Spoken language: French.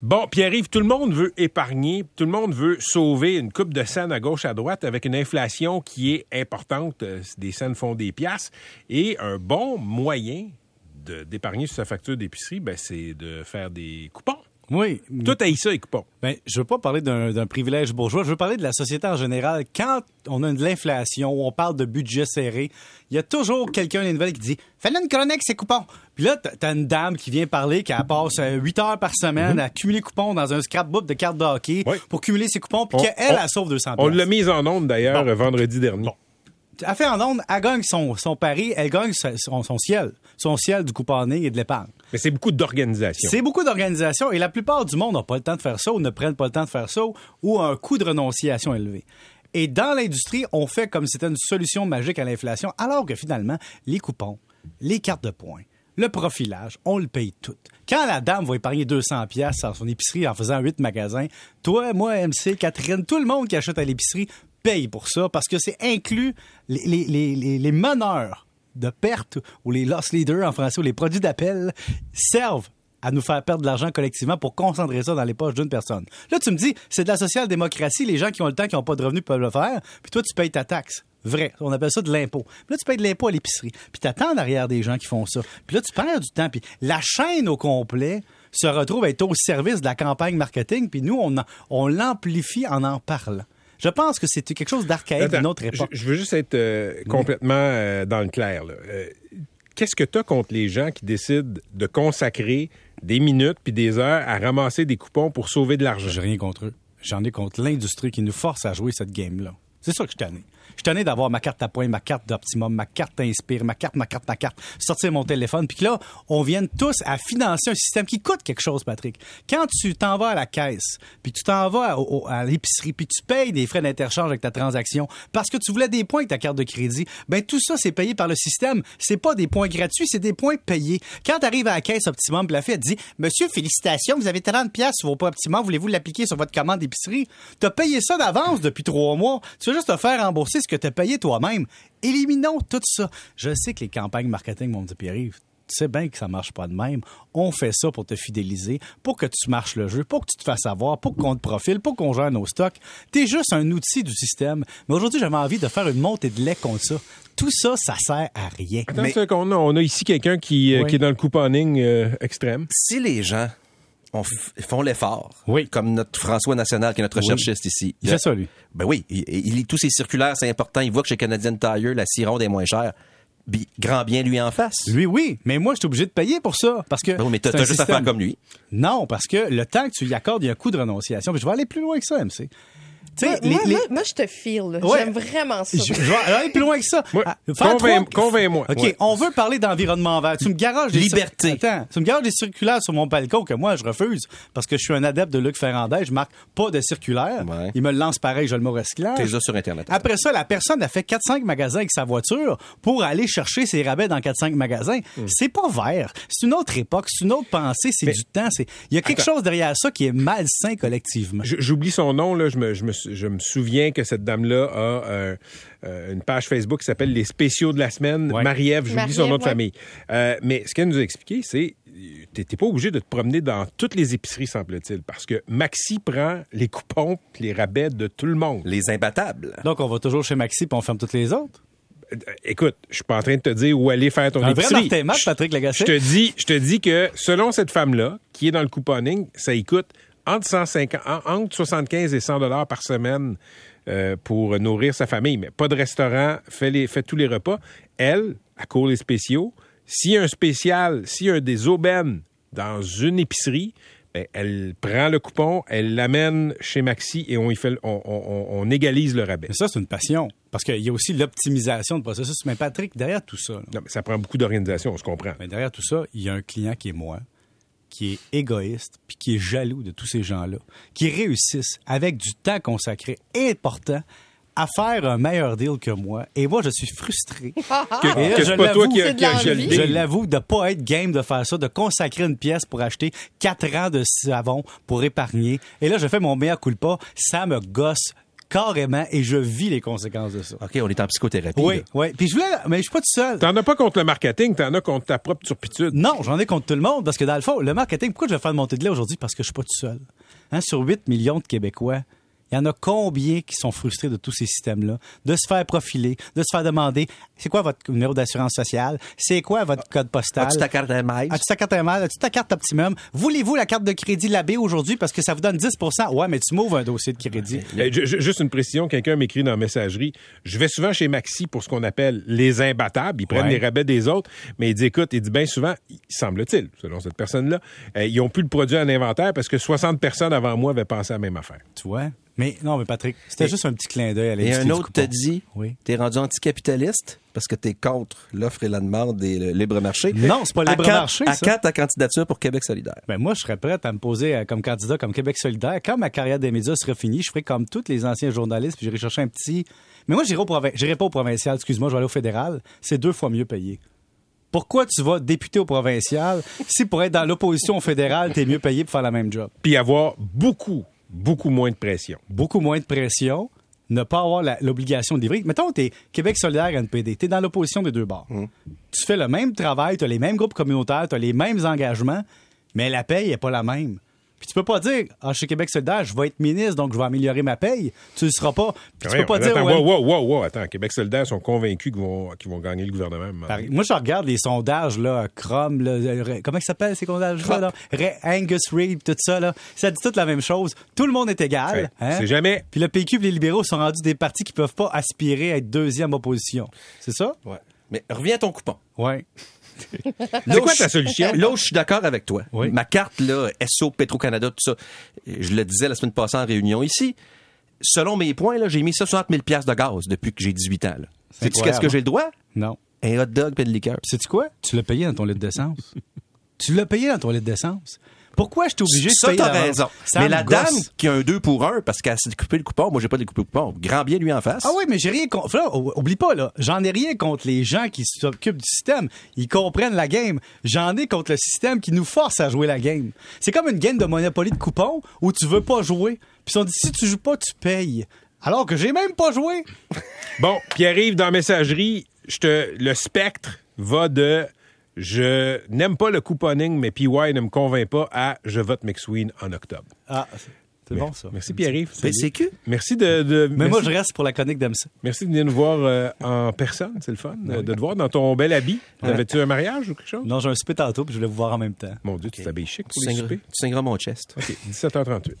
Bon, Pierre-Yves, tout le monde veut épargner, tout le monde veut sauver une coupe de scènes à gauche, à droite, avec une inflation qui est importante. euh, Des scènes font des piastres. Et un bon moyen d'épargner sur sa facture d'épicerie, ben, c'est de faire des coupons. Oui. Tout haït ça, les coupons. Ben, je veux pas parler d'un privilège bourgeois. Je veux parler de la société en général. Quand on a de l'inflation, on parle de budget serré, il y a toujours quelqu'un dans les nouvelles qui dit Fais-le une chronique, c'est coupons. Puis là, t'as- une dame qui vient parler, qui elle passe 8 heures par semaine à cumuler coupons dans un scrapbook de cartes de hockey Oui. pour cumuler ses coupons, puis qu'elle, on- elle sauve 200 On l'a mise en onde, d'ailleurs, Bon. vendredi dernier. Elle fait en onde, elle gagne son, son pari, elle gagne son, son ciel. Son ciel du couponing et de l'épargne. C'est beaucoup d'organisation. C'est beaucoup d'organisations et la plupart du monde n'a pas le temps de faire ça ou ne prennent pas le temps de faire ça ou ont un coût de renonciation élevé. Et dans l'industrie, on fait comme si c'était une solution magique à l'inflation, alors que finalement, les coupons, les cartes de points, le profilage, on le paye tout. Quand la dame va épargner 200 pièces dans son épicerie en faisant 8 magasins, toi, moi, MC, Catherine, tout le monde qui achète à l'épicerie paye pour ça parce que c'est inclus les meneurs de perte ou les loss leaders en français ou les produits d'appel servent à nous faire perdre de l'argent collectivement pour concentrer ça dans les poches d'une personne. Là, tu me dis, c'est de la social-démocratie, les gens qui ont le temps, qui n'ont pas de revenus peuvent le faire, puis toi, tu payes ta taxe. Vrai, on appelle ça de l'impôt. Là, tu payes de l'impôt à l'épicerie. Puis t'attends derrière des gens qui font ça. Puis là, tu perds du temps. Puis la chaîne au complet se retrouve à être au service de la campagne marketing. Puis nous, on, on l'amplifie en en parlant. Je pense que c'est quelque chose d'archaïque d'une autre époque. je veux juste être euh, complètement euh, dans le clair. là. Euh, Qu'est-ce que tu as contre les gens qui décident de consacrer des minutes puis des heures à ramasser des coupons pour sauver de l'argent? J'ai rien contre eux. J'en ai contre l'industrie qui nous force à jouer cette game-là. C'est ça que je suis tanné. Je tanné d'avoir ma carte à points, ma carte d'optimum, ma carte Inspire, ma carte, ma carte, ma carte, sortir mon téléphone, puis là, on vienne tous à financer un système qui coûte quelque chose, Patrick. Quand tu t'en vas à la caisse, puis tu t'en vas à, l'épicerie, puis tu payes des frais d'interchange avec ta transaction parce que tu voulais des points avec ta carte de crédit, ben tout ça, c'est payé par le système. C'est pas des points gratuits, c'est des points payés. Quand tu arrives à la caisse Optimum, puis la fille, dit, Monsieur, félicitations, vous avez 30 pièces sur vos points Optimum, voulez-vous l'appliquer sur votre commande d'épicerie? T'as payé ça d'avance depuis trois mois. Tu veux juste te faire rembourser ce que t'as payé toi-même. Éliminons tout ça. Je sais que les campagnes marketing vont me dire, Pierre-Yves, tu sais bien que ça marche pas de même. On fait ça pour te fidéliser, pour que tu marches le jeu, pour que tu te fasses savoir, pour qu'on te profile, pour qu'on gère nos stocks. T'es juste un outil du système. Mais aujourd'hui, j'avais envie de faire une montée de lait contre ça. Tout ça, ça sert à rien. Attends seconde, on a ici quelqu'un qui, euh, Oui. qui est dans le couponing euh, extrême. si les gens on font l'effort, Oui. comme notre François National, qui est notre Oui. recherchiste ici. Il fait ça, lui. Ben oui, il, il lit tous ses circulaires, c'est important. Il voit que chez Canadian Tire, la Cironde est moins chère. Bi- grand bien lui en face. Lui, oui. Mais moi, je suis obligé de payer pour ça. Parce que. Ben oui, mais t'as juste à faire comme lui. Non, parce que le temps que tu y accordes, il y a un coût de renonciation. Puis je vais aller plus loin que ça, MC. Tu sais, Moi, les- moi, les- moi- moi, je te file. Ouais. J'aime vraiment ça. Je, je vais aller plus loin que ça. Ouais. Ah, Convainc- convainc-moi. OK, Ouais. on veut parler d'environnement vert. Tu me garages des Liberté. Attends, tu me garages des circulaires sur mon balcon que moi je refuse parce que je suis un adepte de Luc Ferrandez, je marque pas de circulaire. Ouais. Il me le lance pareil, je le mot recyclage. T'es là sur Internet. Après ça, la personne a fait 4-5 magasins avec sa voiture pour aller chercher ses rabais dans 4-5 magasins. Hmm. C'est pas vert. C'est une autre époque, c'est une autre pensée, c'est du temps. c'est- Il y a quelque chose derrière ça qui est malsain collectivement. J'oublie son nom, là. Je me, je, me, je me souviens que cette dame-là a euh, euh, une page Facebook qui s'appelle Les spéciaux de la semaine. Ouais. Marie-Ève, j'oublie son nom de famille. Euh, mais ce qu'elle nous a expliqué, c'est t'es t'es pas obligé de te promener dans toutes les épiceries, semble-t-il, parce que Maxi prend les coupons les rabais de tout le monde. Les imbattables. Donc, on va toujours chez Maxi puis on ferme toutes les autres? Écoute, je suis pas en train de te dire où aller faire ton Un vrai épicerie. Je- Patrick Lagacé. Je te dis, je te dis que selon cette femme-là, qui est dans le couponing, ça y coûte entre 150, en- entre 75 et 100 dollars par semaine euh, pour nourrir sa famille. Mais pas de restaurant, fait, les, fait tous les repas. Elle, à court les spéciaux, s'il y a un spécial, s'il y a des aubaines dans une épicerie, ben, elle prend le coupon, elle l'amène chez Maxi et on, y fait, on, on- on- on égalise le rabais. Mais ça, c'est une passion. Parce qu'il y a aussi l'optimisation de processus. Mais Patrick, derrière tout ça, là, Non, mais ça prend beaucoup d'organisation, on se comprend. mais derrière tout ça, il y a un client qui est moi, qui est égoïste, puis qui est jaloux de tous ces gens-là, qui réussissent avec du temps consacré important à faire un meilleur deal que moi. Et moi, je suis frustré. Que, Et là, que je pas toi l'avoue, qui a, de a. Je l'avoue de pas être game de faire ça, de consacrer une pièce pour acheter quatre ans de savon pour épargner. Et là, je fais mon meilleur coup pas. Ça me gosse carrément, et je vis les conséquences de ça. OK, on est en psychothérapie. Oui, là. oui. Puis je voulais, mais je suis pas tout seul. T'en as pas contre le marketing, t'en as contre ta propre turpitude. Non, j'en ai contre tout le monde parce que dans le fond, le marketing, pourquoi je vais faire une montée de lait aujourd'hui? Parce que je suis pas tout seul. Hein, sur 8 millions de Québécois, il y en a combien qui sont frustrés de tous ces systèmes-là? De se faire profiler, de se faire demander c'est quoi votre numéro d'assurance sociale? C'est quoi votre code postal? As-tu ta carte AMI? As-tu ta carte AML? As-tu ta carte Optimum? Voulez-vous la carte de crédit Labé aujourd'hui parce que ça vous donne 10% Ouais, mais tu m'ouvres un dossier de crédit. Ju- Juste une précision, quelqu'un m'écrit dans la messagerie. Je vais souvent chez Maxi pour ce qu'on appelle les imbattables. Ils prennent Ouais. les rabais des autres, mais il dit, écoute, il dit bien souvent, il- semble-t-il, selon cette personne-là, euh, ils ont plus le produit en inventaire parce que 60 personnes avant moi avaient pensé à la même affaire. Tu vois? Mais non, mais Patrick, c'était juste un petit clin d'œil à Et un autre te coupon. dit, Oui. t'es rendu anticapitaliste parce que t'es contre l'offre et la demande et le libre marché. Non, c'est pas À libre quand- marché, À quand ta candidature pour Québec solidaire? Ben moi, je serais prête à me poser euh, comme candidat comme Québec solidaire. Quand ma carrière des médias serait finie, je ferais comme tous les anciens journalistes, puis j'irai chercher un petit... Mais moi, j'irai, au provin- pas au provincial, excuse-moi, je vais aller au fédéral. C'est deux fois mieux payé. Pourquoi tu vas député au provincial? Si pour être dans l'opposition au fédéral, t'es mieux payé pour faire la même job? Puis avoir beaucoup, beaucoup moins de pression. Beaucoup moins de pression, ne pas avoir l'obligation de livrer. Mettons, t'es Québec solidaire NPD, t'es dans l'opposition des deux bords. Tu fais le même travail, t'as les mêmes groupes communautaires, t'as les mêmes engagements, mais la paye est pas la même. Puis tu peux pas dire, ah, chez Québec solidaire, je vais être ministre, donc je vais améliorer ma paye. Tu le seras pas. Puis tu peux pas dire, attends, ouais, wow, wow, wow, attends, Québec solidaire sont convaincus qu'ils vont, qu'ils vont gagner le gouvernement. Moi, je regarde les sondages, là, là, euh, comment ça s'appelle ces sondages-là? là? Ray- Angus Reid, tout ça, là. Ça dit toute la même chose. Tout le monde est égal. Ouais, hein? c'est jamais- Puis le PQ et les libéraux sont rendus des partis qui peuvent pas aspirer à être deuxième opposition. C'est ça? Ouais. Mais reviens à ton coupon. Ouais. C'est quoi ta solution? Là où je suis d'accord avec toi. Oui. Ma carte, là, SO, Petro-Canada, tout ça, je le disais la semaine passée en réunion ici. Selon mes points, là, j'ai mis ça 60 000 de gaz depuis que j'ai 18 ans. là. Sais-tu qu'est-ce que j'ai le droit? Non. Un hot dog et de liqueur. Sais-tu quoi? Tu l'as payé dans ton litre d'essence. tu l'as payé dans ton litre d'essence. Pourquoi je suis obligé de Ça, payer t'as d'avance? raison. Ça Mais la gosse. dame qui a un 2 pour 1 parce qu'elle s'est coupé le coupon, moi, j'ai pas de coupé le coupon. Grand bien lui en face. Ah oui, mais j'ai rien contre. Là, oublie pas, là. J'en ai rien contre les gens qui s'occupent du système. Ils comprennent la game. J'en ai contre le système qui nous force à jouer la game. C'est comme une game de Monopoly de coupons où tu veux pas jouer. Puis on dit si tu joues pas, tu payes. Alors que j'ai même pas joué. Bon, puis arrive dans la messagerie, je te, le spectre va de je n'aime pas le couponing, mais PY ne me convainc pas à je vote McSween en octobre. Ah, c'est bon ça. Merci Pierre-Yves. PCQ? Merci de, de- Mais moi, je reste pour la chronique d'AMSA. merci de venir nous voir euh, en personne, c'est le fun, euh, de te voir dans ton bel habit. Avais-tu un mariage ou quelque chose? Non, j'ai un souper tantôt, puis je voulais vous voir en même temps. Mon Dieu, tu t'habilles chic pour Tu les soupers? tu signeras mon chest. OK, 17h38.